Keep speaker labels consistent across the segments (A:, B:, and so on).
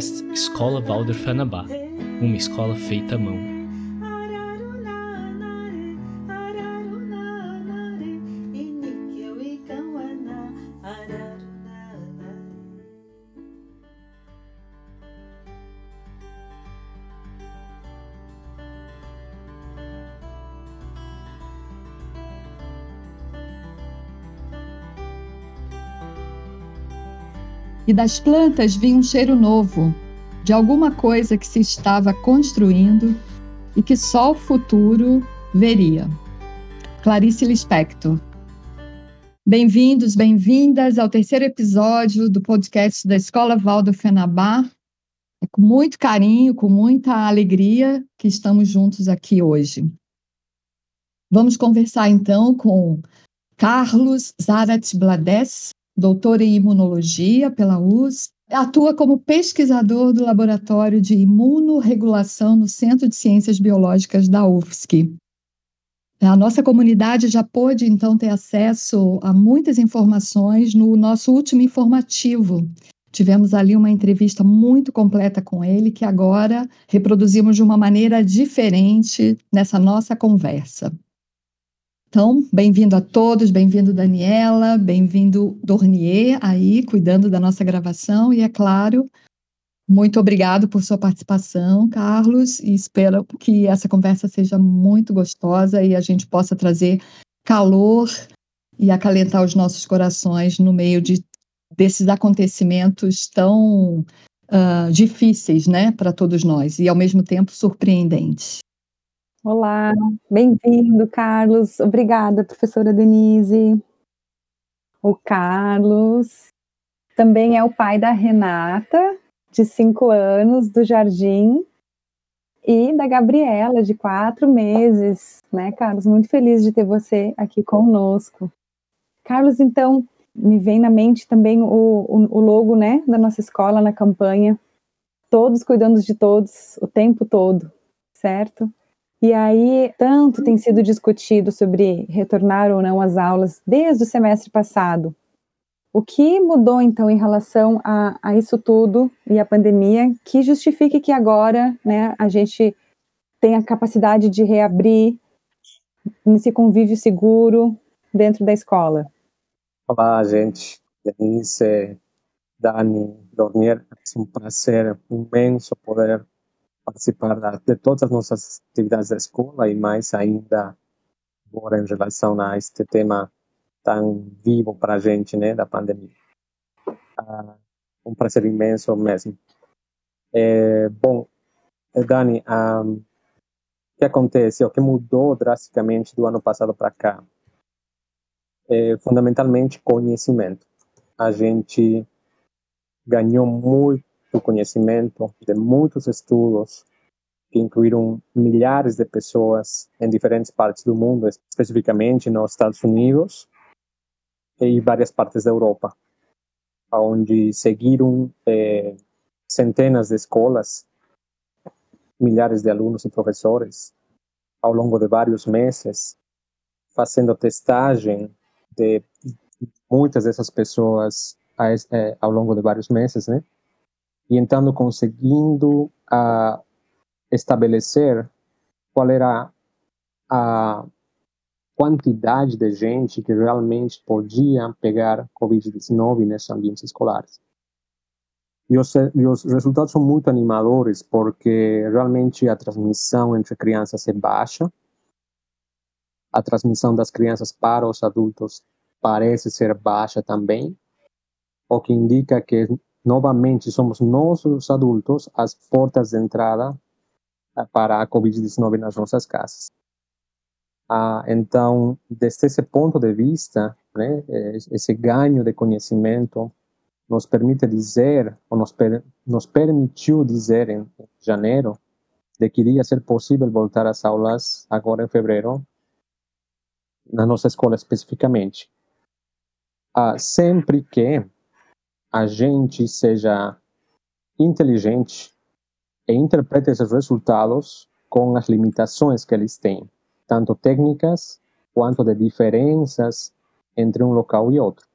A: Podcast Escola Valder Fanabá, uma escola feita à mão.
B: E das plantas vinha um cheiro novo, de alguma coisa que se estava construindo e que só o futuro veria. Clarice Lispector. Bem-vindos, bem-vindas ao terceiro episódio do podcast da Escola Valdo Fenabá. É com muito carinho, com muita alegria que estamos juntos aqui hoje. Vamos conversar então com Carlos Zarat Blades, doutor em imunologia pela USP, atua como pesquisador do Laboratório de Imunorregulação no Centro de Ciências Biológicas da UFSC. A nossa comunidade já pôde, então, ter acesso a muitas informações no nosso último informativo. Tivemos ali uma entrevista muito completa com ele, que agora reproduzimos de uma maneira diferente nessa nossa conversa. Então, bem-vindo a todos, bem-vindo Daniela, bem-vindo Dornier aí, cuidando da nossa gravação, e é claro, muito obrigado por sua participação, Carlos, e espero que essa conversa seja muito gostosa e a gente possa trazer calor e acalentar os nossos corações no meio de, desses acontecimentos tão uh, difíceis, né, para todos nós, e ao mesmo tempo surpreendentes.
C: Olá, bem-vindo, Carlos. Obrigada, professora Denise. O Carlos também é o pai da Renata, de cinco anos, do Jardim, e da Gabriela, de quatro meses, né, Carlos? Muito feliz de ter você aqui conosco. Carlos, então, me vem na mente também o, o, o logo, né, da nossa escola na campanha, todos cuidando de todos, o tempo todo, certo? E aí, tanto tem sido discutido sobre retornar ou não às aulas desde o semestre passado. O que mudou, então, em relação a, a isso tudo e a pandemia que justifique que agora né, a gente tenha a capacidade de reabrir nesse convívio seguro dentro da escola?
D: Olá, gente. Denise, Dani, Dornier, é um prazer imenso poder participar de todas as nossas atividades da escola e mais ainda agora em relação a este tema tão vivo para a gente, né, da pandemia. Ah, um prazer imenso mesmo. É, bom, eh, Dani, ah, o que acontece, o que mudou drasticamente do ano passado para cá? É, fundamentalmente conhecimento. A gente ganhou muito do conhecimento de muitos estudos que incluíram milhares de pessoas em diferentes partes do mundo, especificamente nos Estados Unidos e várias partes da Europa, onde seguiram eh, centenas de escolas, milhares de alunos e professores ao longo de vários meses, fazendo testagem de muitas dessas pessoas eh, ao longo de vários meses, né? E então conseguindo uh, estabelecer qual era a quantidade de gente que realmente podia pegar Covid-19 nesses ambientes escolares. E os, e os, resultados são muito animadores, porque realmente a transmissão entre crianças é baixa, a transmissão das crianças para os adultos parece ser baixa também, o que indica que novamente somos nós, os adultos, as portas de entrada eh, para a Covid-19 nas nossas casas. Ah, então, desde esse ponto de vista, né, esse ganho de conhecimento nos permite dizer, ou nos, per, nos permitiu dizer em janeiro, de que iria ser possível voltar às aulas agora em fevereiro, na nossa escola especificamente. Ah, sempre que a gente seja inteligente e interprete esses resultados com as limitações que eles têm, tanto técnicas quanto de diferenças entre um local e outro.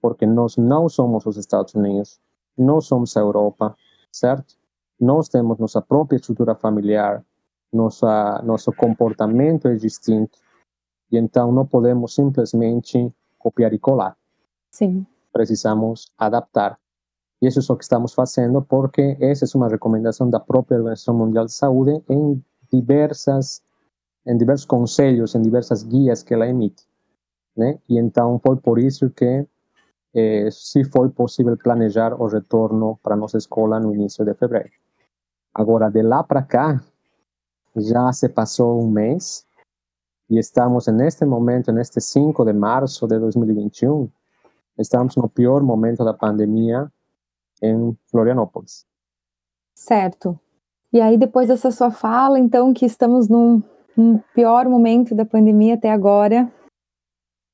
D: Porque nós não somos os Estados Unidos, nós somos a Europa, certo? Nós temos nossa própria estrutura familiar, nossa, nosso comportamento é distinto, e então não podemos simplesmente copiar e colar.
C: Sim.
D: Precisamos adaptar. E isso é o que estamos fazendo porque essa é uma recomendação da própria Organização Mundial de Saúde em diversas em diversos conselhos, em diversas guias que ela emite. Né? E então foi por isso que eh, se foi possível planejar o retorno para nossa escola no início de fevereiro. Agora, de lá para cá, já se passou um mês e estamos neste momento, neste 5 de março de 2021, estamos no pior momento da pandemia em Florianópolis.
C: Certo. E aí, depois dessa sua fala, então, que estamos num, num pior momento da pandemia até agora,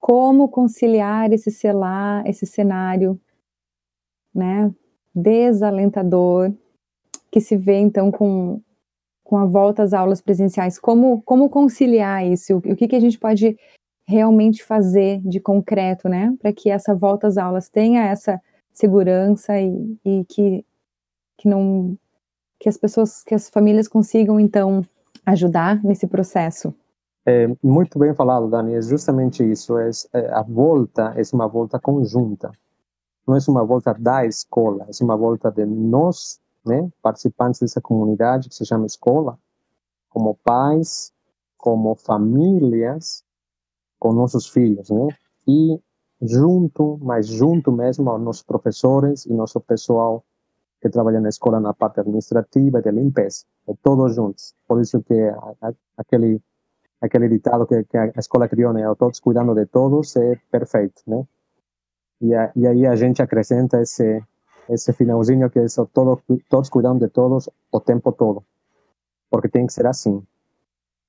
C: como conciliar esse celar, esse cenário, né, desalentador, que se vê então com, com a volta às aulas presenciais, como, como conciliar isso, o, o que, que a gente pode realmente fazer de concreto, né, para que essa volta às aulas tenha essa segurança e, e que, que não que as pessoas, que as famílias consigam então ajudar nesse processo.
D: É, muito bem falado, Dani. É justamente isso. É, é, a volta é uma volta conjunta. Não é uma volta da escola, é uma volta de nós, né, participantes dessa comunidade que se chama escola, como pais, como famílias, com nossos filhos, né? E junto, mas junto mesmo aos nossos professores e nosso pessoal que trabalha na escola na parte administrativa de limpeza, é todos juntos. Por isso que aquele aquele ditado que, que, a escola criou, né? Todos cuidando de todos é perfeito, né? E, a, e aí a gente acrescenta esse esse finalzinho que é todo, todos cuidando de todos o tempo todo, porque tem que ser assim.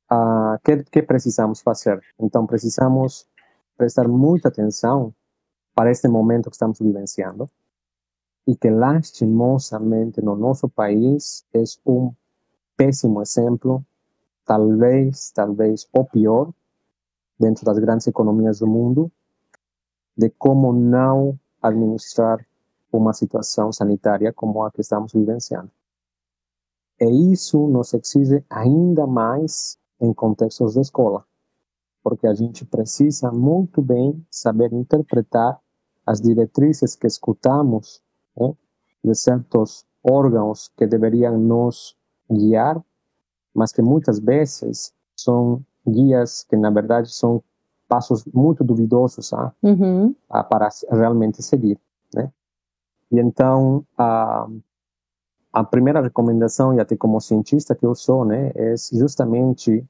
D: Ah, que, que precisamos fazer? Então precisamos prestar muita atenção para este momento que estamos vivenciando e que lastimosamente no nosso país é um péssimo exemplo talvez, talvez o pior, dentro das grandes economias do mundo, de como não administrar uma situação sanitária como a que estamos vivenciando. E isso nos exige ainda mais em contextos de escola, porque a gente precisa muito bem saber interpretar as diretrizes que escutamos né, de certos órgãos que deveriam nos guiar mas que muitas vezes são guias que na verdade são passos muito duvidosos ah, uhum. ah, para realmente seguir, né? E então a a primeira recomendação e até como cientista que eu sou, né, é justamente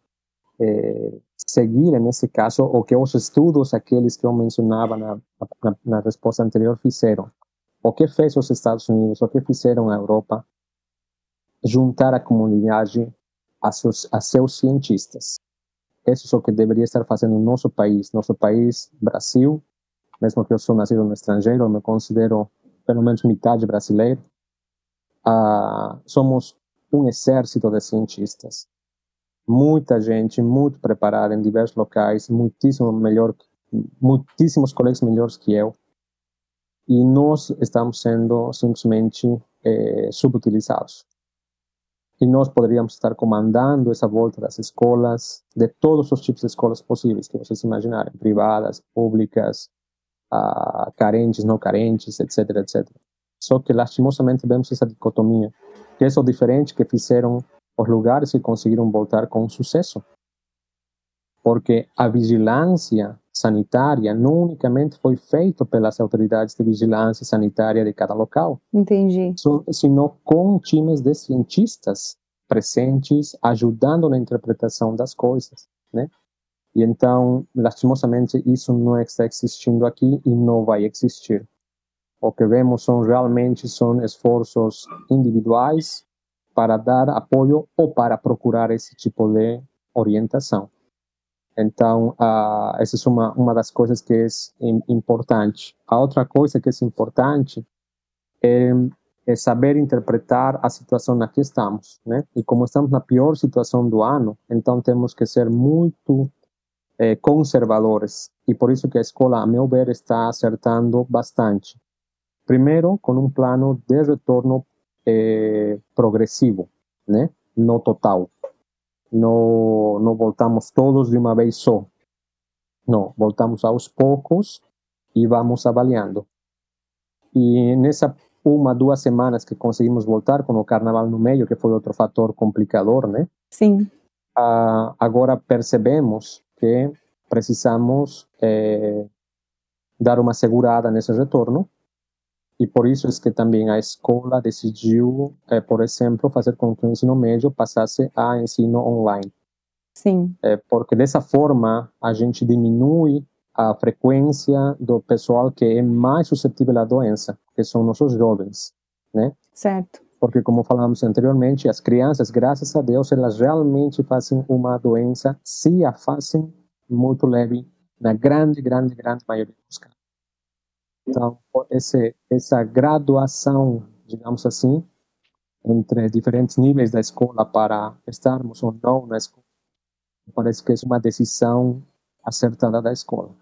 D: é, seguir nesse caso o que os estudos aqueles que eu mencionava na, na, na resposta anterior fizeram. O que fez os Estados Unidos, o que fizeram a Europa, juntar a comunidade a seus, a seus cientistas. Isso é o que deveria estar fazendo o nosso país. Nosso país, Brasil, mesmo que eu sou nascido no estrangeiro, eu me considero pelo menos metade brasileiro. Uh, somos um exército de cientistas. Muita gente, muito preparada em diversos locais, muitíssimo melhor, muitíssimos colegas melhores que eu. E nós estamos sendo simplesmente eh, subutilizados e nós poderíamos estar comandando essa volta das escolas, de todos os tipos de escolas possíveis que vocês imaginarem, privadas, públicas, uh, carentes, não carentes, etc, etc. Só que lastimosamente vemos essa dicotomia, que é o diferente que fizeram os lugares que conseguiram voltar com sucesso. Porque a vigilância sanitária não unicamente foi feita pelas autoridades de vigilância sanitária de cada local.
C: Entendi.
D: Sino com times de cientistas presentes, ajudando na interpretação das coisas, né? E então, lastimosamente, isso não está existindo aqui e não vai existir. O que vemos são realmente são esforços individuais para dar apoio ou para procurar esse tipo de orientação. Então, uh, essa é uma, uma das coisas que é importante. A outra coisa que é importante é, é saber interpretar a situação na que estamos, né? E como estamos na pior situação do ano, então temos que ser muito é, conservadores. E por isso que a escola, a meu ver, está acertando bastante. Primeiro com um plano de retorno eh, progressivo, né? No total. Não, não voltamos todos de uma vez só. Não, voltamos aos poucos e vamos avaliando. E nessa uma, duas semanas que conseguimos voltar com o carnaval no meio, que foi outro fator complicador, né?
C: Sim.
D: Ah, agora percebemos que precisamos eh, dar uma segurada nesse retorno e por isso é que também a escola decidiu, eh, por exemplo, fazer com que o ensino médio passasse a ensino online.
C: Sim.
D: Eh, porque dessa forma a gente diminui a frequência do pessoal que é mais suscetível à doença, que são nossos jovens, né?
C: Certo.
D: Porque, como falamos anteriormente, as crianças, graças a Deus, elas realmente fazem uma doença, se a fazem muito leve, na grande, grande, grande maioria dos casos. Então, esse, essa graduação, digamos assim, entre diferentes níveis da escola para estarmos ou não na escola, parece que é uma decisão acertada da escola.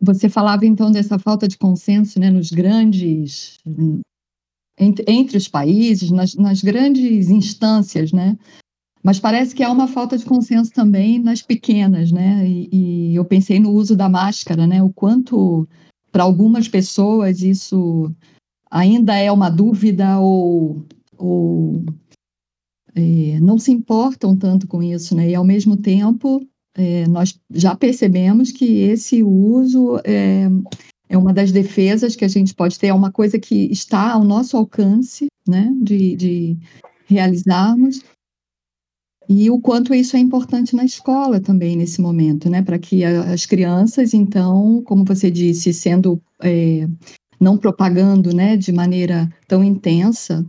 B: Você falava então dessa falta de consenso né, nos grandes. Entre, entre os países, nas, nas grandes instâncias, né? Mas parece que há uma falta de consenso também nas pequenas, né? E, e eu pensei no uso da máscara, né? O quanto, para algumas pessoas, isso ainda é uma dúvida ou, ou é, não se importam tanto com isso, né? E ao mesmo tempo é, nós já percebemos que esse uso é, é, uma das defesas que a gente pode ter, é uma coisa que está ao nosso alcance, né, de, de realizarmos, e o quanto isso é importante na escola também nesse momento, né, para que as crianças, então, como você disse, sendo é, não propagando, né, de maneira tão intensa,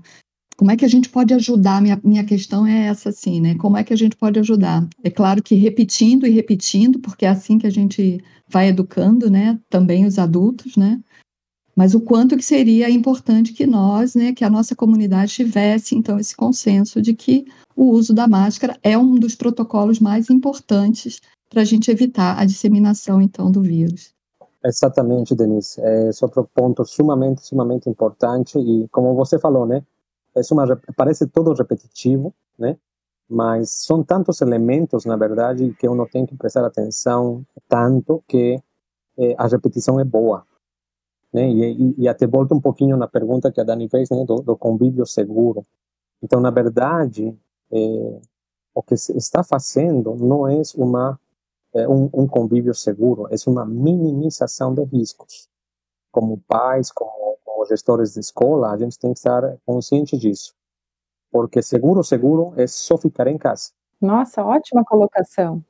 B: como é que a gente pode ajudar? Minha, minha questão é essa, assim, né? Como é que a gente pode ajudar? É claro que repetindo e repetindo, porque é assim que a gente vai educando, né? Também os adultos, né? Mas o quanto que seria importante que nós, né, que a nossa comunidade tivesse, então, esse consenso de que o uso da máscara é um dos protocolos mais importantes para a gente evitar a disseminação, então, do vírus.
D: Exatamente, Denise. É outro ponto sumamente, sumamente importante e, como você falou, né, é uma, parece todo repetitivo, né? Mas são tantos elementos, na verdade, que uno tem que prestar atenção tanto que eh, a repetição é boa. Né? E, e, e, até volta um pouquinho na pergunta que a Dani fez né? do, do convívio seguro. Então, na verdade, eh, o que se está fazendo não é uma, é um, um convívio seguro, é uma minimização de riscos. Como pais, como como gestores de escola, a gente tem que estar consciente disso. Porque seguro, seguro é só ficar em casa.
C: Nossa, ótima colocação.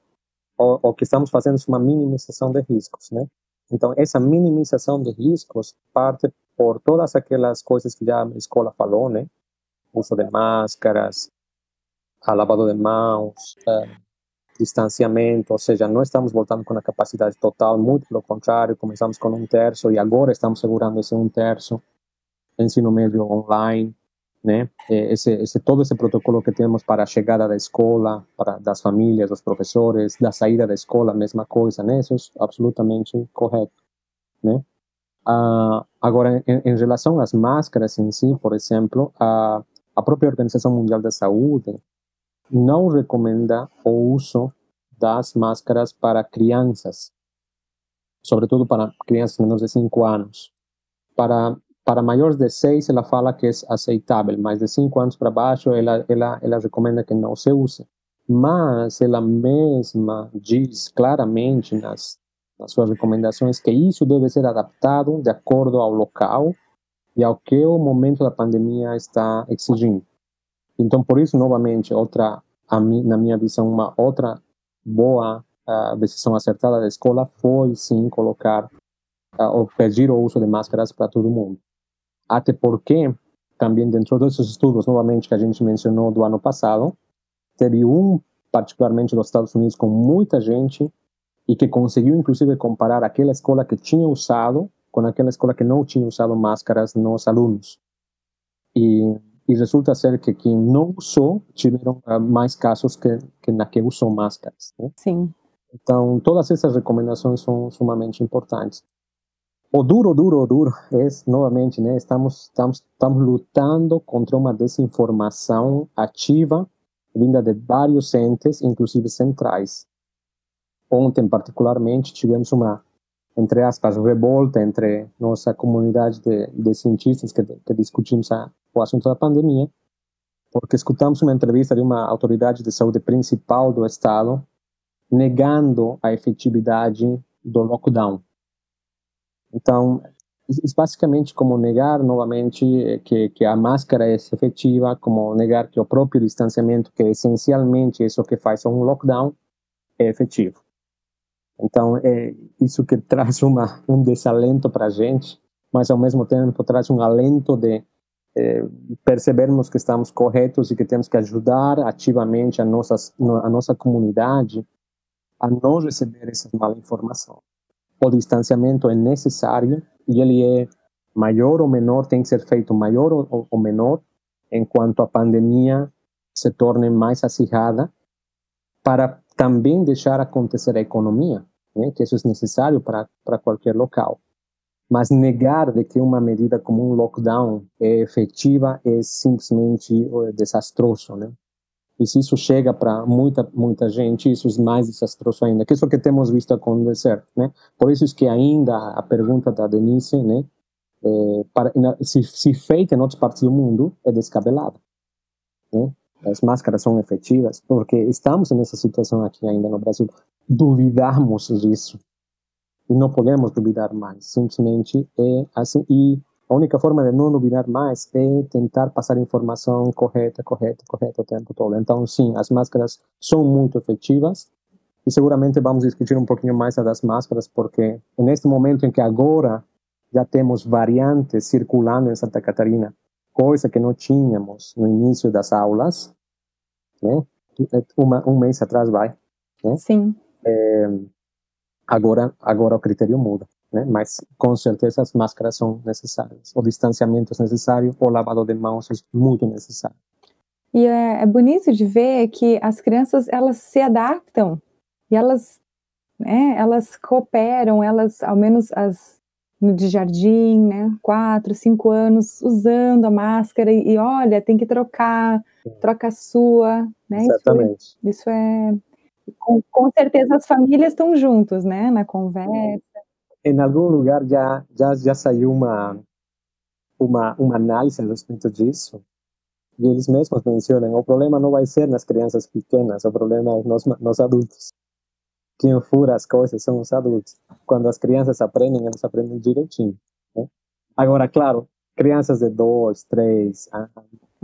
D: O, o que estamos fazendo é uma minimização de riscos, né? Então, essa minimização de riscos parte por todas aquelas coisas que já a escola falou, né? Uso de máscaras, lavado de mãos, uh, distanciamento, ou seja, não estamos voltando com a capacidade total, muito pelo contrário, começamos com um terço e agora estamos segurando esse um terço, ensino médio online, né? Esse, esse todo esse protocolo que temos para a chegada da escola, para das famílias, dos professores, da saída da escola, a mesma coisa, né? Isso é absolutamente correto, né? Ah, agora, em, em, relação às máscaras em si, por exemplo, a, a própria Organização Mundial da Saúde não recomenda o uso das máscaras para crianças, sobretudo para crianças menores de 5 anos. Para, para maiores de 6, ela fala que é aceitável, mas de 5 anos para baixo, ela, ela, ela recomenda que não se use. Mas ela mesma diz claramente nas, nas suas recomendações que isso deve ser adaptado de acordo ao local e ao que o momento da pandemia está exigindo. Então, por isso, novamente, outra, mim, na minha visão, uma outra boa uh, decisão acertada da escola foi, sim, colocar uh, ou pedir o uso de máscaras para todo mundo. Até porque, também dentro desses estudos, novamente, que a gente mencionou do ano passado, teve um, particularmente dos Estados Unidos, com muita gente e que conseguiu, inclusive, comparar aquela escola que tinha usado com aquela escola que não tinha usado máscaras nos alunos. E e resulta ser que quem não usou tiveram mais casos que, que na que usou máscaras. Né?
C: Sim.
D: Então, todas essas recomendações são sumamente importantes. o duro, duro, duro é novamente, né? Estamos, estamos, estamos lutando contra uma desinformação ativa vinda de vários entes, inclusive centrais. Ontem, particularmente, tivemos uma, entre aspas, revolta entre nossa comunidade de, de cientistas que, que discutimos a, o assunto da pandemia, porque escutamos uma entrevista de uma autoridade de saúde principal do Estado negando a efetividade do lockdown. Então, é basicamente como negar novamente que, que a máscara é efetiva, como negar que o próprio distanciamento, que é essencialmente isso que faz um lockdown, é efetivo. Então, é isso que traz uma, um desalento para a gente, mas ao mesmo tempo traz um alento de é, percebermos que estamos corretos e que temos que ajudar ativamente a, nossas, a nossa comunidade a não receber essa mala informação. O distanciamento é necessário e ele é maior ou menor, tem que ser feito maior ou, ou menor, enquanto a pandemia se torne mais acirrada, para também deixar acontecer a economia né, que isso é necessário para qualquer local. Mas negar de que uma medida como um lockdown é efetiva é simplesmente é desastroso, né? E se isso chega para muita muita gente, isso é mais desastroso ainda. Que é isso que temos visto acontecer, né? Por isso é que ainda a pergunta da Denise, né? É, para, se, se feita em outras partes do mundo, é descabelada. Né? As máscaras são efetivas, porque estamos nessa situação aqui ainda no Brasil duvidarmos disso. E não podemos duvidar mais. Simplesmente é assim. E a única forma de não duvidar mais é tentar passar informação correta, correta, correta o tempo todo. Então, sim, as máscaras são muito efetivas. E seguramente vamos discutir um pouquinho mais das máscaras, porque neste momento em que agora já temos variantes circulando em Santa Catarina, coisa que não tínhamos no início das aulas, né? Uma, um mês atrás vai, né?
C: Sim
D: é, agora, agora o critério muda. Né? Mas com certeza as máscaras são necessárias, o distanciamento é necessário, o lavado de mãos é muito necessário.
C: E é, é bonito de ver que as crianças elas se adaptam e elas, né, elas cooperam, elas, ao menos as no de jardim, né, quatro, cinco anos, usando a máscara e, e olha, tem que trocar, troca a sua, né?
D: Exatamente.
C: Isso, isso é com, com certeza as famílias estão juntos, né, na conversa.
D: Em algum lugar já já já saiu uma uma uma análise a respeito disso. E eles mesmos mencionam, o problema não vai ser nas crianças pequenas, o problema é nos, nos adultos. Quem fura as coisas são os adultos. Quando as crianças aprendem, elas aprendem direitinho. Né? Agora, claro, crianças de dois, três anos,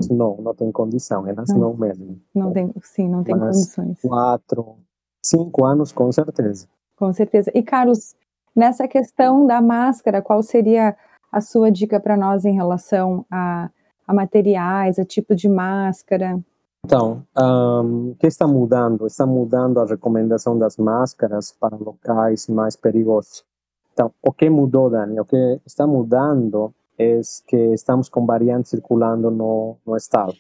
D: não, não tem condição, elas não, não mesmo.
C: Não tem, sim, não tem Mas condições.
D: Quatro, cinco anos, com certeza.
C: Com certeza. E Carlos, nessa questão da máscara, qual seria a sua dica para nós em relação a, a, materiais, a tipo de máscara?
D: Então, um, o que está mudando? Está mudando a recomendação das máscaras para locais mais perigosos. Então, o que mudou, Dani? O que está mudando é que estamos com variantes circulando no, no estado.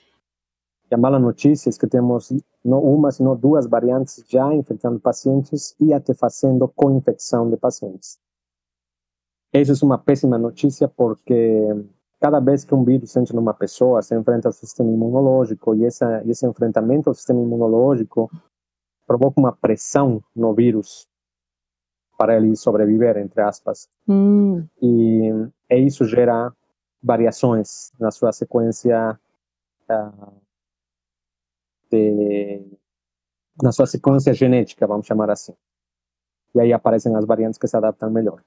D: E a mala notícia é que temos não uma, sino duas variantes já infectando pacientes e até fazendo co-infecção de pacientes. Essa é uma péssima notícia porque cada vez que um vírus entra numa pessoa, se enfrenta ao sistema imunológico e essa, esse enfrentamento ao sistema imunológico provoca uma pressão no vírus para ele sobreviver, entre aspas.
C: Hum.
D: E, e, isso gera variações na sua sequência uh, de, na sua sequência genética, vamos chamar assim. E aí aparecem as variantes que se adaptam melhor.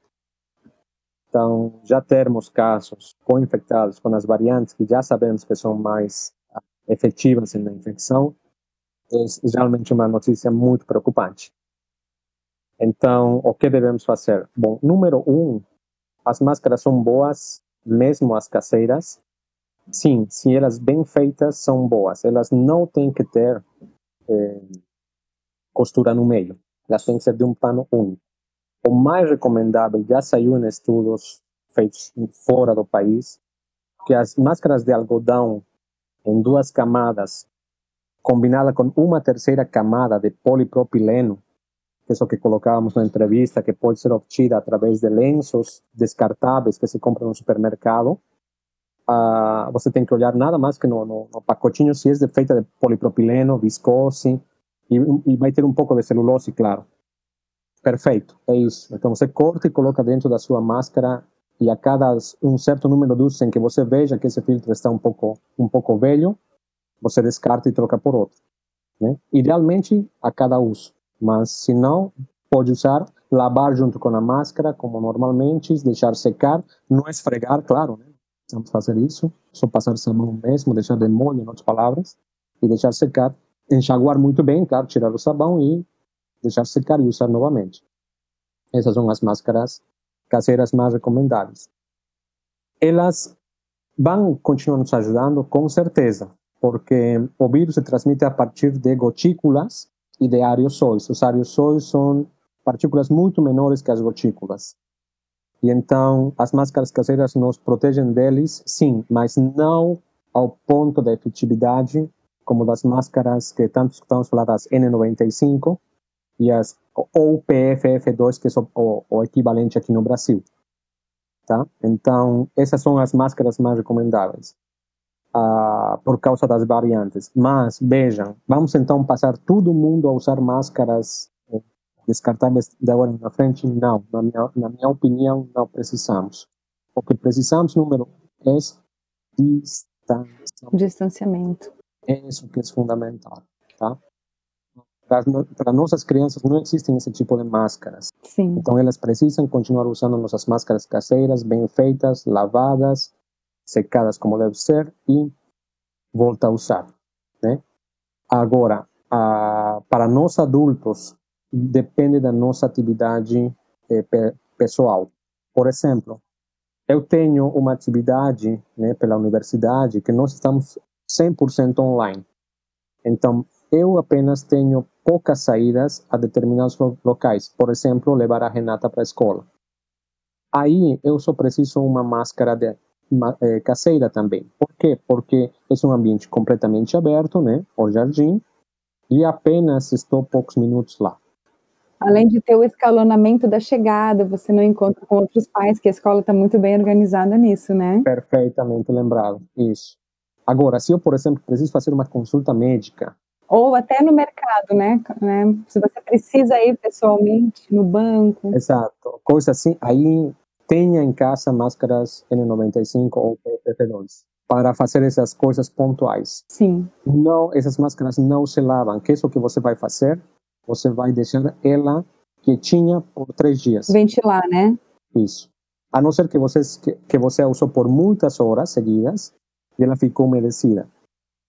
D: Então, já termos casos co-infectados com as variantes que já sabemos que são mais ah, efetivas na infecção, é realmente uma notícia muito preocupante. Então, o que devemos fazer? Bom, número um, as máscaras são boas, mesmo as caseiras. Sim, se elas bem feitas, são boas. Elas não têm que ter eh, costura no meio. Elas têm que ser de um pano único. O mais recomendável, já saiu em estudos feitos fora do país, que as máscaras de algodão em duas camadas, combinada com uma terceira camada de polipropileno, que o que colocávamos na entrevista, que pode ser obtida através de lenços descartáveis que se compram no supermercado, uh, você tem que olhar nada mais que no, no, no pacotinho se é feita de polipropileno, viscose, e, e vai ter um pouco de celulose, claro. Perfeito, é isso. Então você corta e coloca dentro da sua máscara e a cada um certo número de usos em que você veja que esse filtro está um pouco um pouco velho, você descarta e troca por outro. Né? Idealmente a cada uso, mas se não, pode usar, lavar junto com a máscara, como normalmente, deixar secar, não esfregar, claro, né? Vamos fazer isso, só passar sabão mesmo, deixar de molho, em outras palavras, e deixar secar, enxaguar muito bem, claro, tirar o sabão e deixar secar e usar novamente. Essas são as máscaras caseiras mais recomendáveis. Elas vão continuar nos ajudando, com certeza, porque o vírus se transmite a partir de gotículas e de aerossóis. Os aerossóis são partículas muito menores que as gotículas. E então, as máscaras caseiras nos protegem deles, sim, mas não ao ponto da efetividade como das máscaras que tanto estamos falando, das N95 e as ou PFF2, que é o, o equivalente aqui no Brasil. Tá? Então, essas são as máscaras mais recomendáveis uh, por causa das variantes. Mas, vejam, vamos então passar todo mundo a usar máscaras eh, descartáveis de agora na frente? Não, na minha, na minha opinião, não precisamos. O que precisamos, número um, é distanciamento.
C: Distanciamento.
D: É isso que é fundamental, tá? para nossas crianças não existem esse tipo de máscaras.
C: Sim.
D: Então elas precisam continuar usando nossas máscaras caseiras, bem feitas, lavadas, secadas como deve ser e volta a usar, né? Agora, a, para nós adultos depende da nossa atividade eh, pe, pessoal. Por exemplo, eu tenho uma atividade, né, pela universidade que nós estamos 100% online. Então, eu apenas tenho poucas saídas a determinados locais, por exemplo, levar a Renata para a escola. Aí eu só preciso uma máscara de, é, caseira também. Por quê? Porque é um ambiente completamente aberto, né? O jardim, e apenas estou poucos minutos lá.
C: Além de ter o escalonamento da chegada, você não encontra com outros pais, que a escola está muito bem organizada nisso, né?
D: Perfeitamente lembrado, isso. Agora, se eu, por exemplo, preciso fazer uma consulta médica,
C: ou até no mercado, né? né? Se você precisa ir pessoalmente no banco.
D: Exato, coisa assim. Aí tenha em casa máscaras N95 ou PPF2 para fazer essas coisas pontuais.
C: Sim.
D: Não, essas máscaras não se lavam. Que é isso que você vai fazer? Você vai deixar ela quietinha por três dias.
C: Ventilar, né?
D: Isso. A não ser que você que, que você usou por muitas horas seguidas e ela ficou umedecida.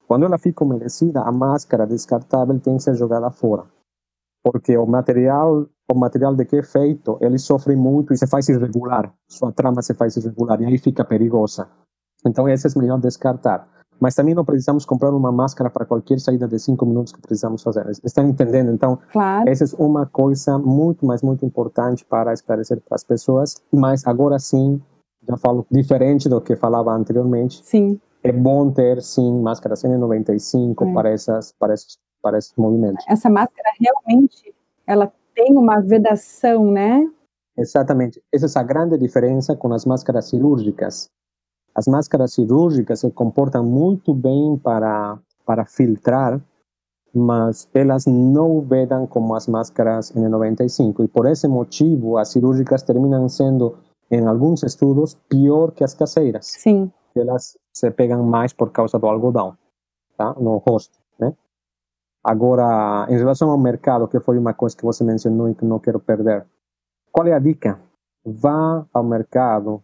D: Quando ela fica umedecida, a máscara descartável tem que ser jogada fora. Porque o material, o material de que é feito, ele sofre muito e se faz irregular. Sua trama se faz irregular e aí fica perigosa. Então, esse é melhor descartar. Mas também não precisamos comprar uma máscara para qualquer saída de cinco minutos que precisamos fazer. Estão entendendo? Então,
C: claro.
D: essa é uma coisa muito, mas muito importante para esclarecer para as pessoas. Mas agora sim, já falo diferente do que falava anteriormente.
C: Sim
D: é bom ter, sim, máscaras N95 é. para, essas, para, esses, para esses movimentos.
C: Essa máscara realmente, ela tem uma vedação, né?
D: Exatamente. Essa é a grande diferença com as máscaras cirúrgicas. As máscaras cirúrgicas se comportam muito bem para, para filtrar, mas elas não vedam como as máscaras N95. E por esse motivo, as cirúrgicas terminam sendo, em alguns estudos, pior que as caseiras.
C: Sim
D: elas se pegam mais por causa do algodão, tá? No rosto, né? Agora, em relação ao mercado, que foi uma coisa que você mencionou e que não quero perder, qual é a dica? Vá ao mercado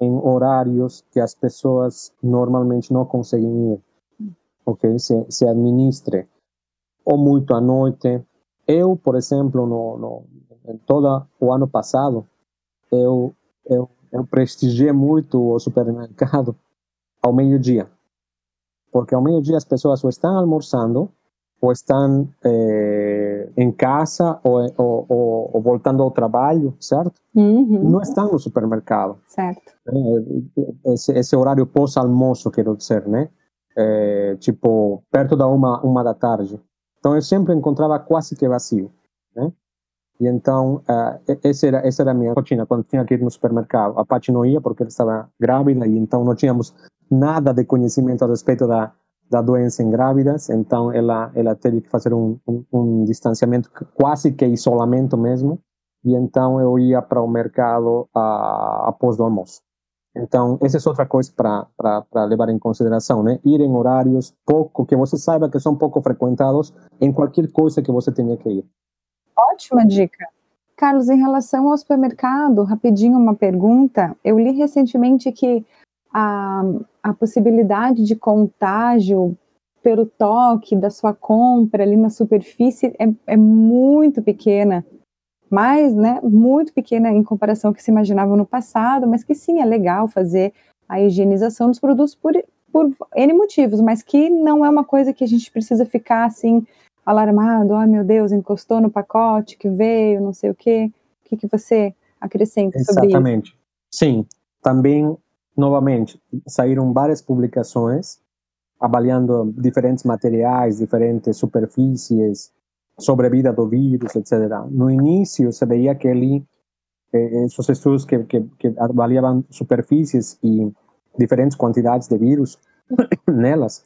D: em horários que as pessoas normalmente não conseguem ir, ok? Se, se administre ou muito à noite. Eu, por exemplo, no, no todo o ano passado, eu, eu eu prestigiei muito o supermercado ao meio-dia. Porque ao meio-dia as pessoas ou estão almoçando, ou estão é, em casa, ou, ou, ou, voltando ao trabalho, certo?
C: Uhum.
D: Não estão no supermercado.
C: Certo.
D: É, esse, esse, horário pós-almoço, quero dizer, né? É, tipo, perto da uma, uma da tarde. Então eu sempre encontrava quase que vazio, né? E então, uh, essa, era, essa era a minha rotina quando tinha que ir no supermercado. A Paty não ia porque ela estava grávida e então não tínhamos nada de conhecimento a respeito da, da doença em grávidas. Então, ela, ela teve que fazer um, um, um distanciamento, quase que isolamento mesmo. E então eu ia para o mercado uh, após o almoço. Então, essa é outra coisa para levar em consideração, né? Ir em horários pouco, que você saiba que são pouco frequentados em qualquer coisa que você tenha que ir.
C: Ótima dica. Carlos, em relação ao supermercado, rapidinho uma pergunta. Eu li recentemente que a, a possibilidade de contágio pelo toque da sua compra ali na superfície é, é muito pequena, mas, né, muito pequena em comparação ao que se imaginava no passado, mas que sim, é legal fazer a higienização dos produtos por, por N motivos, mas que não é uma coisa que a gente precisa ficar assim alarmado, oh meu Deus, encostou no pacote que veio, não sei o quê. O que, que você acrescenta
D: Exatamente.
C: sobre isso?
D: Exatamente. Sim, também, novamente, saíram várias publicações avaliando diferentes materiais, diferentes superfícies, sobrevida do vírus, etc. No início, se veia que ele, eh, esses estudos que, que, que avaliavam superfícies e diferentes quantidades de vírus nelas,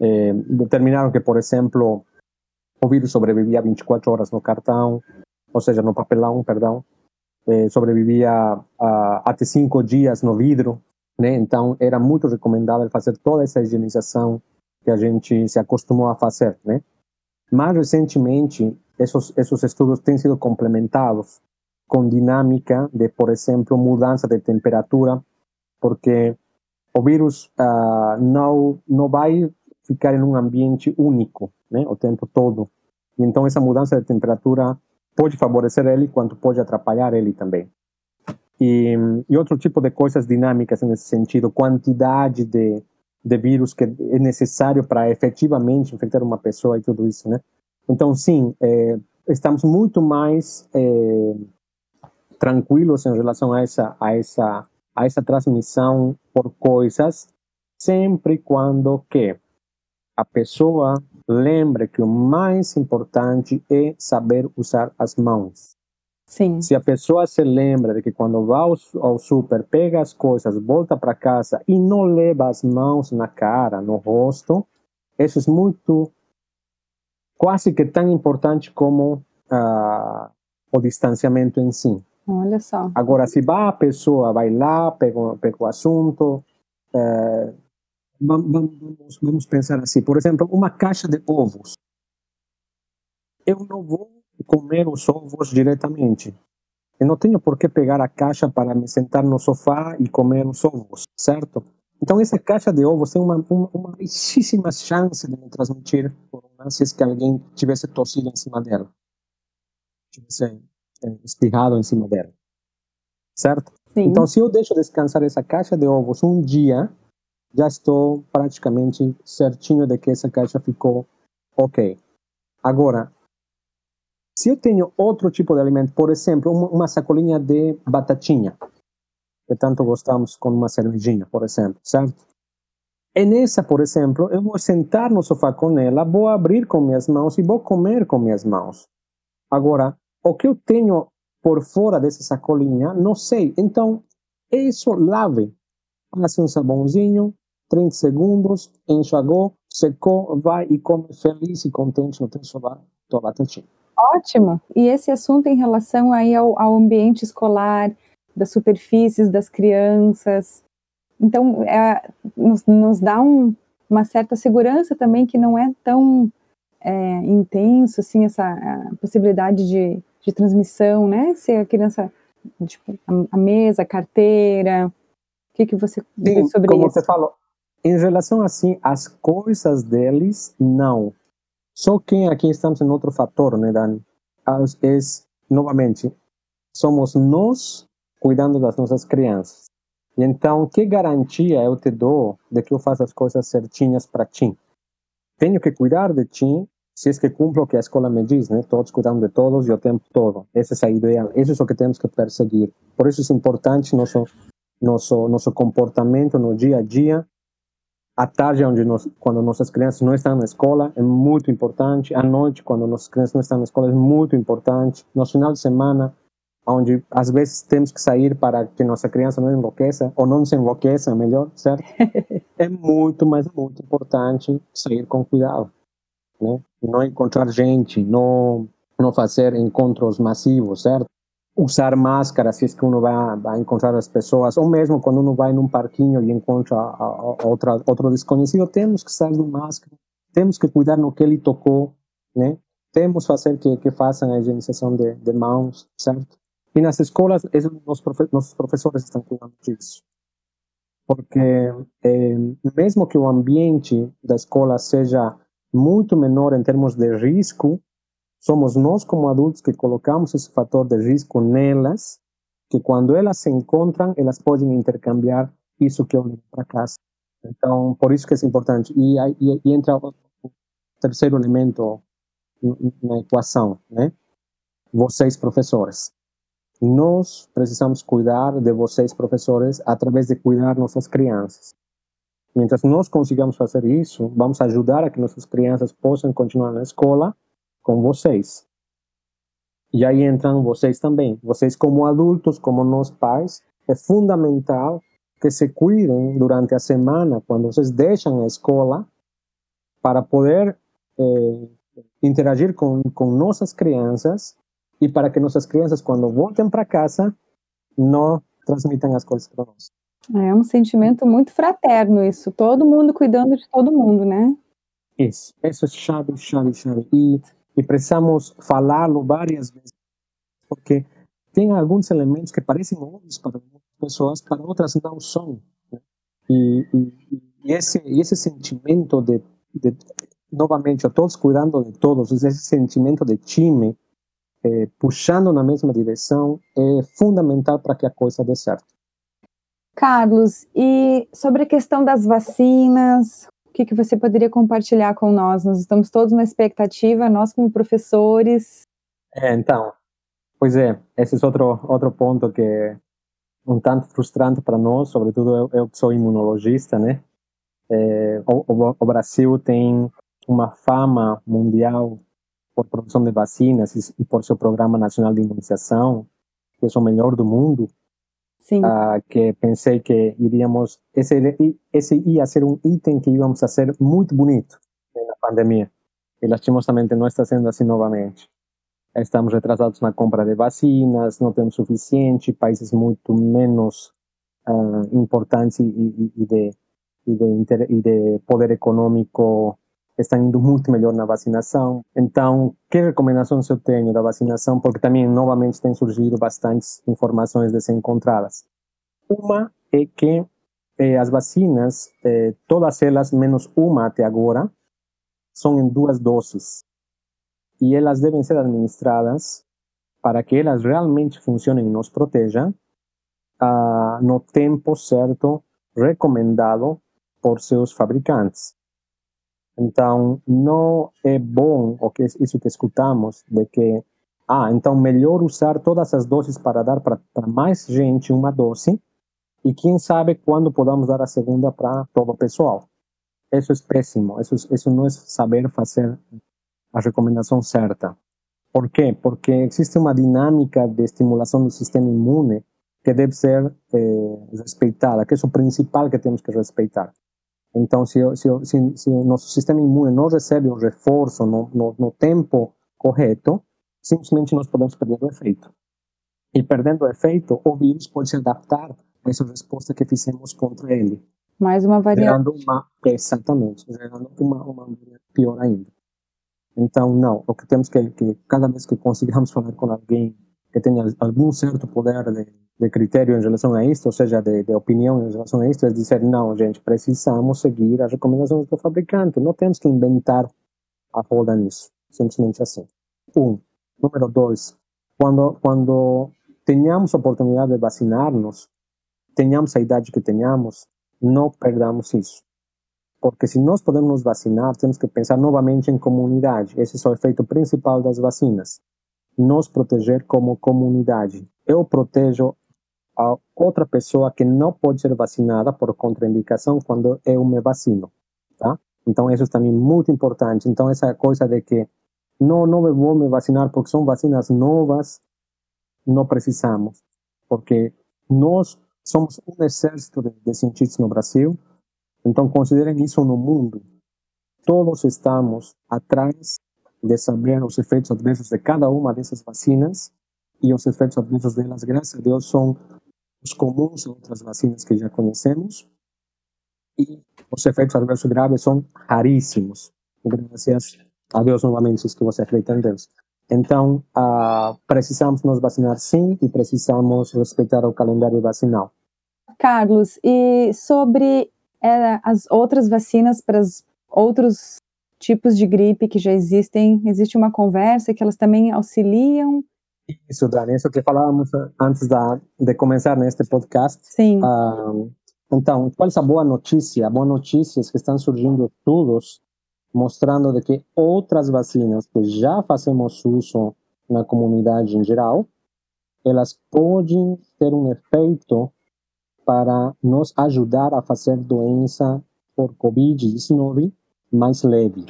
D: eh, determinaram que, por exemplo, o vírus sobrevivia 24 horas no cartão, ou seja, no papelão, perdão, eh, sobrevivia uh, até cinco dias no vidro, né? Então era muito recomendável fazer toda essa higienização que a gente se acostumou a fazer, né? Mais recentemente, esses, esses estudos têm sido complementados com dinâmica de, por exemplo, mudança de temperatura, porque o vírus uh, não não vai ficar em um ambiente único, né, o tempo todo. Então essa mudança de temperatura pode favorecer ele, quanto pode atrapalhar ele também. E, e outro tipo de coisas dinâmicas nesse sentido, quantidade de, de vírus que é necessário para efetivamente infectar uma pessoa e tudo isso, né? Então, sim, é, estamos muito mais é, tranquilos em relação a essa, a essa, a essa transmissão por coisas, sempre quando que a pessoa lembre que o mais importante é saber usar as mãos.
C: Sim.
D: Se a pessoa se lembra de que quando vai ao, ao super, pega as coisas, volta para casa e não leva as mãos na cara, no rosto, isso é muito, quase que tão importante como uh, o distanciamento em si.
C: Olha só.
D: Agora, se vai a pessoa, vai lá, pega, pega o assunto, uh, vamos, vamos pensar assim, por exemplo, uma caixa de ovos. Eu não vou comer os ovos diretamente. Eu não tenho por que pegar a caixa para me sentar no sofá e comer os ovos, certo? Então, essa caixa de ovos tem uma, uma, uma baixíssima chance de me transmitir se que alguém tivesse tossido em cima dela, tivesse é, espirrado em cima dela, certo?
C: Sim.
D: Então, se eu deixo descansar essa caixa de ovos um dia, já estou praticamente certinho de que essa caixa ficou ok. Agora, se eu tenho outro tipo de alimento, por exemplo, uma, sacolinha de batatinha, que tanto gostamos com uma cervejinha, por exemplo, certo? E nessa, por exemplo, eu vou sentar no sofá com ela, vou abrir com minhas mãos e vou comer com minhas mãos. Agora, o que eu tenho por fora dessa sacolinha, não sei. Então, isso lave. Passe um sabãozinho, 30 segundos, enxagou, secou, vai e come feliz e contente no teu sofá, tua batatinha.
C: Ótimo. E esse assunto em relação aí ao, ao ambiente escolar, das superfícies das crianças, então é, nos, nos, dá um, uma certa segurança também que não é tão é, intenso assim essa possibilidade de, de transmissão, né? Se a criança tipo, a, a mesa, a carteira, o que que você
D: diz
C: sobre
D: como
C: isso?
D: Como você falou, em relação assim às coisas deles, não. Só que aqui estamos em outro fator, né, Dani? É, novamente, somos nós cuidando das nossas crianças. E então, que garantia eu te dou de que eu faço as coisas certinhas para ti? Tenho que cuidar de ti se é que cumpro o que a escola me diz, né? Todos cuidando de todos e o tempo todo. Essa é a ideia. Isso é o que temos que perseguir. Por isso é importante nosso nosso nosso comportamento no dia a dia à tarde, onde nós, quando nossas crianças não estão na escola, é muito importante. À noite, quando nossas crianças não estão na escola, é muito importante. No final de semana, onde às vezes temos que sair para que nossa criança não enlouqueça, ou não se enlouqueça, melhor, certo? é muito, mas muito importante sair com cuidado, né? Não encontrar gente, não, não fazer encontros massivos, certo? Usar máscara se é que uno vai, vai encontrar as pessoas, ou mesmo quando uno vai num parquinho e encontra a, a, outra, outro desconhecido, temos que estar de máscara, temos que cuidar no que ele tocou, né? Temos que fazer que, que façam a higienização de, de mãos, certo? E nas escolas, os profe nossos professores estão cuidando disso. Porque é, mesmo que o ambiente da escola seja muito menor em termos de risco, somos nós como adultos que colocamos esse fator de risco nelas, que quando elas se encontram, elas podem intercambiar isso que eu levo para casa. Então, por isso que é importante. E, e, e entra o terceiro elemento na equação, né? Vocês, professores nós precisamos cuidar de vocês, professores, através de cuidar nossas crianças. Mientras nós consigamos fazer isso, vamos ajudar a que nossas crianças possam continuar na escola com vocês. E aí entram vocês também. Vocês, como adultos, como nós pais, é fundamental que se cuidem durante a semana, quando vocês deixam a escola, para poder eh, interagir com, com nossas crianças e para que nossas crianças, quando voltem para casa, não transmitam as coisas para nós.
C: É um sentimento muito fraterno isso, todo mundo cuidando de todo mundo, né?
D: Isso, isso é chave, chave, chave. E, e precisamos falá-lo várias vezes, porque tem alguns elementos que parecem óbvios para algumas pessoas, para outras não são. Né? E, e, e, esse, esse sentimento de, de, novamente, todos cuidando de todos, esse sentimento de time, é, puxando na mesma direção é fundamental para que a coisa dê certo.
C: Carlos, e sobre a questão das vacinas, o que, que você poderia compartilhar com nós? Nós estamos todos na expectativa, nós como professores.
D: É, então, pois é, esse é outro, outro ponto que é um tanto frustrante para nós, sobretudo eu, eu sou imunologista, né? É, o, o Brasil tem uma fama mundial por produção de vacinas e por seu Programa Nacional de Imunização, que é o melhor do mundo,
C: Sim.
D: Uh, que pensei que iríamos, esse, esse ia ser um item que íamos fazer muito bonito na pandemia. E lastimosamente não está sendo assim novamente. Estamos retrasados na compra de vacinas, não temos suficiente, países muito menos uh, importantes e, e, e, de, e, de de poder econômico estão indo muito melhor na vacinação. Então, que recomendações eu tenho da vacinação? Porque também, novamente, tem surgido bastantes informações desencontradas. Uma é que eh, as vacinas, eh, todas elas, menos uma até agora, são em duas doses. E elas devem ser administradas para que elas realmente funcionem e nos protejam ah, no tempo certo recomendado por seus fabricantes. Então, não é bom o que isso que escutamos de que, ah, então melhor usar todas as doses para dar para mais gente uma dose e quem sabe quando podamos dar a segunda para todo o pessoal. Isso é péssimo, isso, isso não é saber fazer a recomendação certa. Por quê? Porque existe uma dinâmica de estimulação do sistema imune que deve ser eh, respeitada, que é o principal que temos que respeitar. Então, se, se, se, se o nosso sistema imune não recebe o reforço no, no, no tempo correto, simplesmente nós podemos perder o efeito. E perdendo o efeito, o vírus pode se adaptar a essa resposta que fizemos contra ele.
C: Mais uma variante.
D: Gerando uma, exatamente, gerando uma, uma pior ainda. Então, não, o que temos que, que cada vez que conseguimos falar com alguém que tenha algum certo poder de de critério em relação a isto, ou seja, de, de opinião em relação a isto, é dizer, não, gente, precisamos seguir as recomendações do fabricante, não temos que inventar a roda nisso, simplesmente assim. Um. Número dois, quando, quando tenhamos a oportunidade de vacinar-nos, tenhamos a idade que tenhamos, não perdamos isso. Porque se nós podemos nos vacinar, temos que pensar novamente em comunidade. Esse é o efeito principal das vacinas. Nos proteger como comunidade. Eu protejo a outra pessoa que não pode ser vacinada por contraindicação quando eu me vacino, tá? Então isso é também muito importante. Então essa coisa de que não, não vou me vacinar porque são vacinas novas, não precisamos, porque nós somos um exército de, de cientistas no Brasil, então considerem isso no mundo. Todos estamos atrás de saber os efeitos adversos de cada uma dessas vacinas e os efeitos adversos delas, graças a Deus, são os comuns a outras vacinas que já conhecemos e os efeitos adversos graves são raríssimos, graças a Deus novamente, se que você acredita em Deus. Então, uh, precisamos nos vacinar sim e precisamos respeitar o calendário vacinal.
C: Carlos, e sobre é, as outras vacinas para os outros tipos de gripe que já existem, existe uma conversa que elas também auxiliam?
D: Isso, Dani, isso que falávamos antes da, de começar neste podcast.
C: Sim.
D: Uh, então, qual é a boa notícia? A boa notícia é que estão surgindo estudos mostrando de que outras vacinas que já fazemos uso na comunidade em geral, elas podem ter um efeito para nos ajudar a fazer doença por Covid-19 mais leve.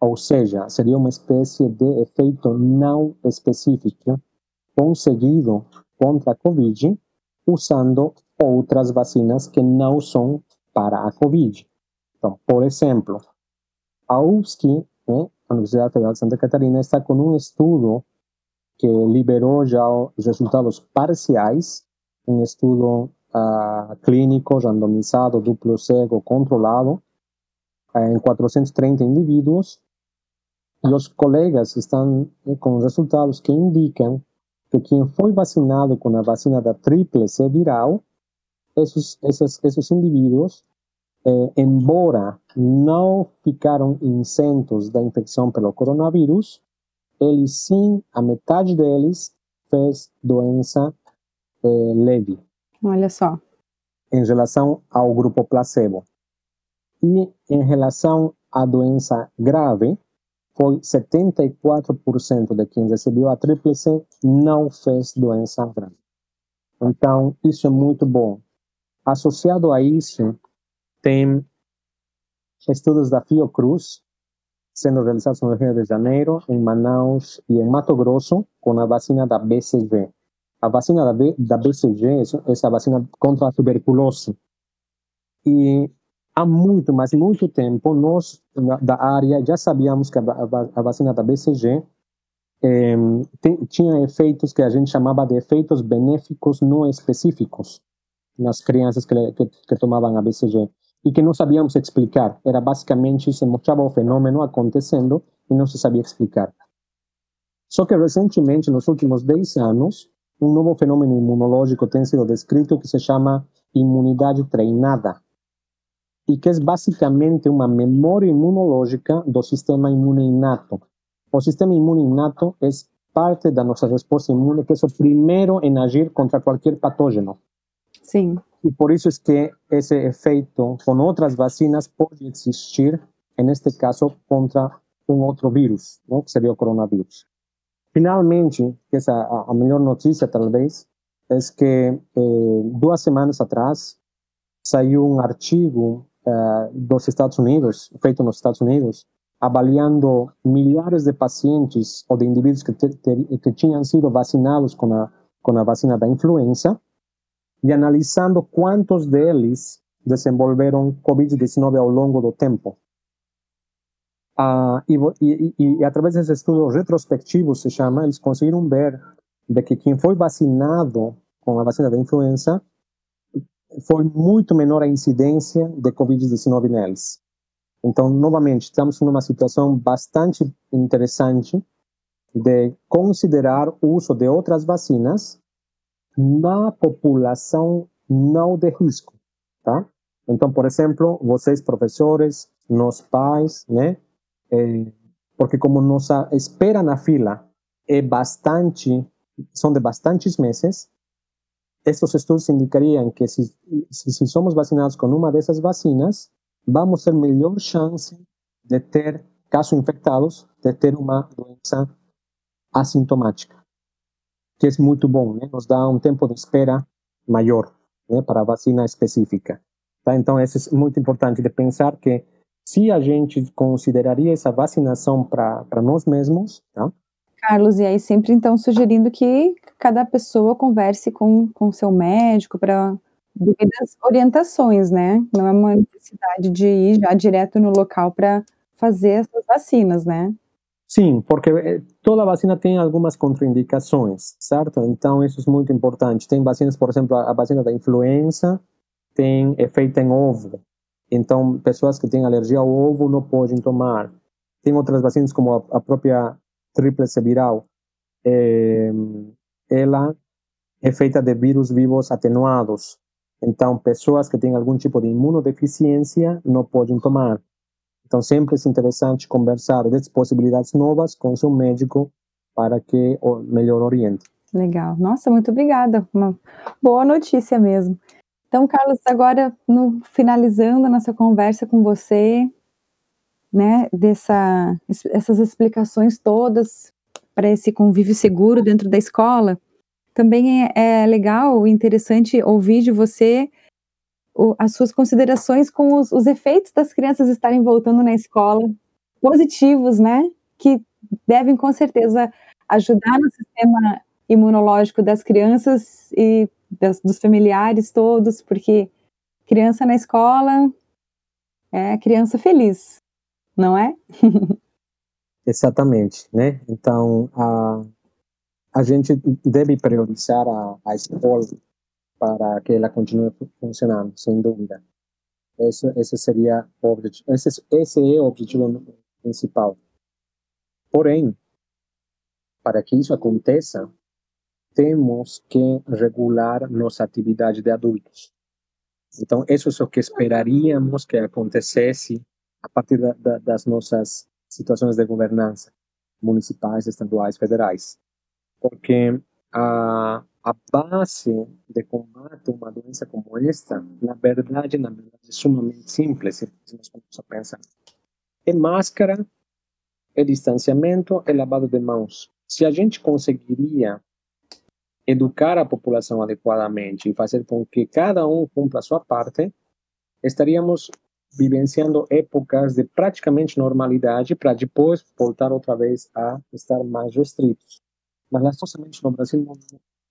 D: Ou seja, seria uma espécie de efeito não específico conseguido contra a Covid usando outras vacinas que não são para a Covid. Então, por exemplo, a UFSC, né, a Universidade Federal de Santa Catarina, está com um estudo que liberou já os resultados parciais, um estudo uh, clínico randomizado, duplo cego, controlado, em 430 indivíduos, e os colegas estão eh, com resultados que indicam que quem foi vacinado com a vacina da tríplice viral, esses, esses, esses indivíduos eh, embora não ficaram isentos da infecção pelo coronavírus, eles sim, a metade deles fez doença eh, leve.
C: Olha só.
D: Em relação ao grupo placebo. E em relação à doença grave, foi 74% de quem recebeu a tríplice não fez doença grave. Então, isso é muito bom. Associado a isso, tem estudos da Fiocruz sendo realizados no Rio de Janeiro, em Manaus e em Mato Grosso, com a vacina da BCG. A vacina da, B, da BCG é essa vacina contra a tuberculose. E há muito, mas muito tempo, nós da área já sabíamos que a, vacina da BCG eh, tinha efeitos que a gente chamava de efeitos benéficos não específicos nas crianças que, que, que tomavam a BCG e que não sabíamos explicar. Era basicamente se mostrava o fenômeno acontecendo e não se sabia explicar. Só que recentemente, nos últimos 10 anos, um novo fenômeno imunológico tem sido descrito que se chama imunidade treinada e que é basicamente uma memória imunológica do sistema imune inato. O sistema imune inato é parte da nossa resposta imune, que é o primeiro em agir contra qualquer patógeno.
C: Sim.
D: E por isso é que esse efeito com outras vacinas pode existir, neste caso, contra um outro vírus, não? que seria o coronavírus. Finalmente, essa a, a melhor notícia, talvez, é que eh, duas semanas atrás saiu um artigo eh, dos Estados Unidos, feito nos Estados Unidos, avaliando milhares de pacientes ou de indivíduos que, te, te, que tinham sido vacinados com a, com a vacina da influenza e analisando quantos deles desenvolveram Covid-19 ao longo do tempo. Ah, e, e, e, através desse estudo retrospectivo, se chama, eles conseguiram ver de que quem foi vacinado com a vacina da influenza foi muito menor a incidência de Covid-19 neles. Então, novamente, estamos numa situação bastante interessante de considerar o uso de outras vacinas na população não de risco, tá? Então, por exemplo, vocês professores, nós pais, né? É, porque como nossa espera na fila é bastante, são de bastantes meses, estes estudos indicariam que se, se, se somos vacinados com uma dessas vacinas, vamos ter melhor chance de ter, caso infectados, de ter uma doença assintomática que é muito bom, né? nos dá um tempo de espera maior, né, para a vacina específica. Tá? Então, isso é muito importante de pensar que se a gente consideraria essa vacinação para nós mesmos, tá?
C: Carlos, e aí sempre então sugerindo que cada pessoa converse com o seu médico para devidas orientações, né? Não é uma necessidade de ir já direto no local para fazer essas vacinas, né?
D: Sim, porque eh, toda vacina tem algumas contraindicações, certo? Então isso é muito importante. Tem vacinas, por exemplo, a vacina da influenza tem efeito em ovo. Então pessoas que têm alergia ao ovo não podem tomar. Tem outras vacinas como a própria tríplice viral. É, ela é feita de vírus vivos atenuados. Então, pessoas que têm algum tipo de imunodeficiência não podem tomar. Então, sempre é interessante conversar dessas possibilidades novas com seu médico para que o melhor oriente.
C: Legal. Nossa, muito obrigada. Uma boa notícia mesmo. Então, Carlos, agora no, finalizando a nossa conversa com você, né, dessa, essas explicações todas para esse convívio seguro dentro da escola, também é, é legal e interessante ouvir de você o, as suas considerações com os, os, efeitos das crianças estarem voltando na escola, positivos, né? Que devem com certeza ajudar no sistema imunológico das crianças e das, dos familiares todos, porque criança na escola é criança feliz, não é?
D: Exatamente, né? Então, a, a gente deve priorizar a, a escola para que ela continue funcionando, sem dúvida. Esse, esse seria o objetivo, esse, esse é o objetivo principal. Porém, para que isso aconteça, temos que regular nossa atividade de adultos. Então, isso é o que esperaríamos que acontecesse a partir da, da, das nossas situações de governança municipais, estaduais, federais. Porque a, a base de combate a uma doença como esta, na verdade, na verdade, é sumamente simples, se nós vamos a pensar. É máscara, é distanciamento, é lavado de mãos. Se a gente conseguiria educar a população adequadamente e fazer com que cada um cumpra a sua parte, estaríamos vivenciando épocas de praticamente normalidade para depois voltar outra vez a estar mais restritos. Mas lastimosamente no Brasil não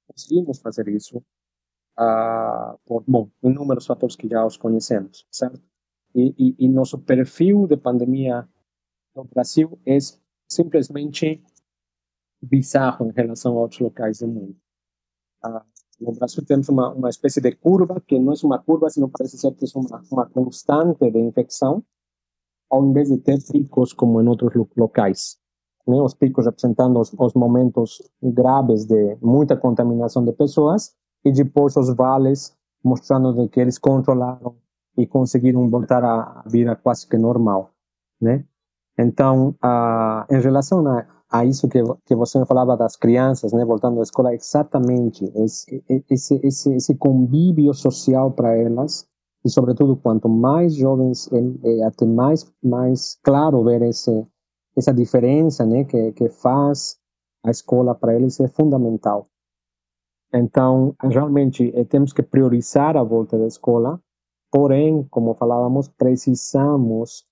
D: conseguimos fazer isso uh, por, bom, inúmeros fatores que já os conhecemos, certo? E, e, e nosso perfil de pandemia no Brasil é simplesmente bizarro em relação a outros locais do mundo. Uh, no Brasil temos uma, uma espécie de curva, que não é uma curva, senão parece ser que é uma, uma constante de infecção, ao invés de ter picos como em outros locais né, os picos representando os, os, momentos graves de muita contaminação de pessoas e depois os vales mostrando que eles controlaram e conseguiram voltar à vida quase que normal, né? Então, uh, em relação a, a isso que, que você falava das crianças, né, voltando à escola, exatamente esse, esse, esse, esse convívio social para elas e sobretudo quanto mais jovens, é, é até mais mais claro ver esse essa diferença né, que, que faz a escola para eles é fundamental. Então, realmente, eh, temos que priorizar a volta da escola, porém, como falávamos, precisamos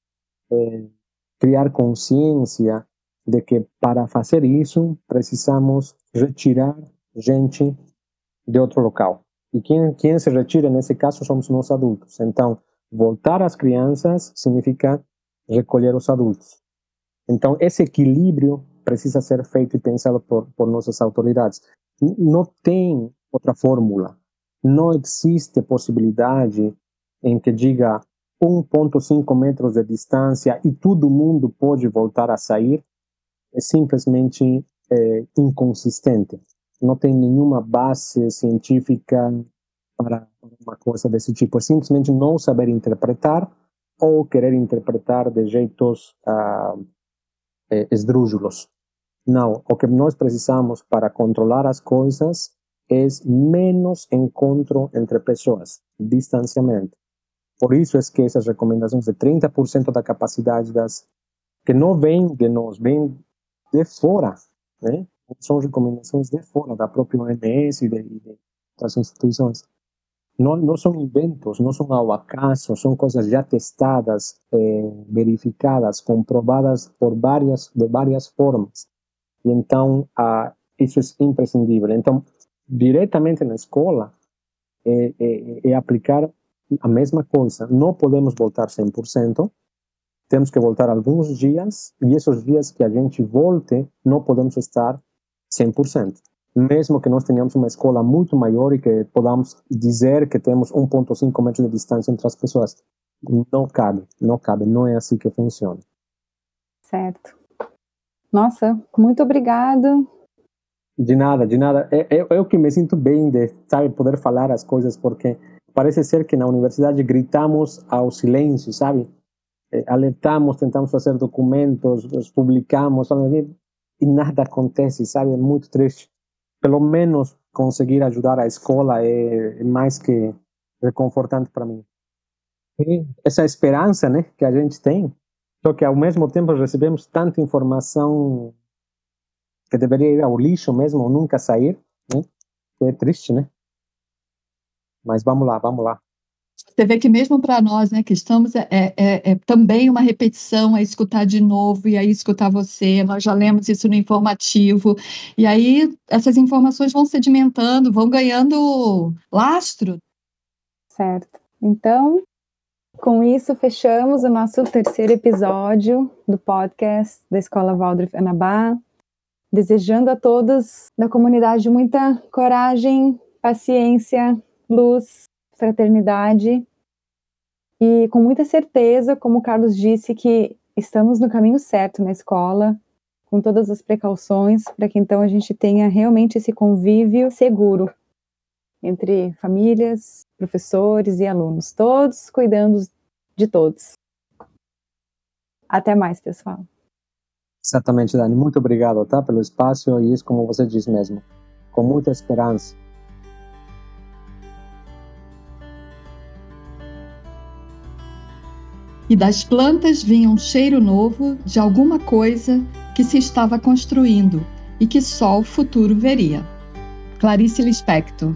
D: criar consciência de que para fazer isso, precisamos retirar gente de outro local. E quem, quem se retira, nesse caso, somos nós adultos. Então, voltar às crianças significa recolher os adultos. Então, esse equilíbrio precisa ser feito e pensado por, por nossas autoridades. Não tem outra fórmula. Não existe possibilidade em que diga 1,5 metros de distância e todo mundo pode voltar a sair. É simplesmente é, inconsistente. Não tem nenhuma base científica para uma coisa desse tipo. É simplesmente não saber interpretar ou querer interpretar de jeitos uh, eh, esdrúxulos. Não, o que nós precisamos para controlar as coisas é menos encontro entre pessoas, distanciamento. Por isso é que essas recomendações de 30% da capacidade das que não vêm de nós, vêm de fora, né? São recomendações de fora da própria OMS e de, de das instituições. Não, não são inventos, não são ao acaso, são coisas já testadas, eh, verificadas, comprovadas por várias, de várias formas. E então, ah, isso é imprescindível. Então, diretamente na escola, é, é, é aplicar a mesma coisa. Não podemos voltar 100%, temos que voltar alguns dias, e esses dias que a gente volte, não podemos estar 100%. Mesmo que nós tenhamos uma escola muito maior e que podamos dizer que temos 1,5 metros de distância entre as pessoas, não cabe, não cabe, não é assim que funciona.
C: Certo. Nossa, muito obrigado.
D: De nada, de nada. É, é, é o que me sinto bem de sabe, poder falar as coisas, porque parece ser que na universidade gritamos ao silêncio, sabe? É, alertamos, tentamos fazer documentos, os publicamos, sabe? e nada acontece, sabe? É muito triste. Pelo menos conseguir ajudar a escola é, é mais que reconfortante para mim. E essa esperança, né, que a gente tem, só que ao mesmo tempo recebemos tanta informação que deveria ir ao lixo mesmo, ou nunca sair, né? É triste, né? Mas vamos lá, vamos lá.
B: Você vê que mesmo para nós, né, que estamos, é, é, é, também uma repetição, é escutar de novo e aí escutar você. Nós já lemos isso no informativo e aí essas informações vão sedimentando, vão ganhando lastro.
C: Certo. Então, com isso fechamos o nosso terceiro episódio do podcast da Escola Waldorf Anabá, desejando a todos da comunidade muita coragem, paciência, luz fraternidade e com muita certeza, como o Carlos disse, que estamos no caminho certo na escola, com todas as precauções, para que então a gente tenha realmente esse convívio seguro entre famílias, professores e alunos, todos cuidando de todos. Até mais, pessoal.
D: Exatamente, Dani. Muito obrigado, tá, pelo espaço e isso, como você diz mesmo, com muita esperança.
B: E das plantas vinha um cheiro novo de alguma coisa que se estava construindo e que só o futuro veria. Clarice Lispector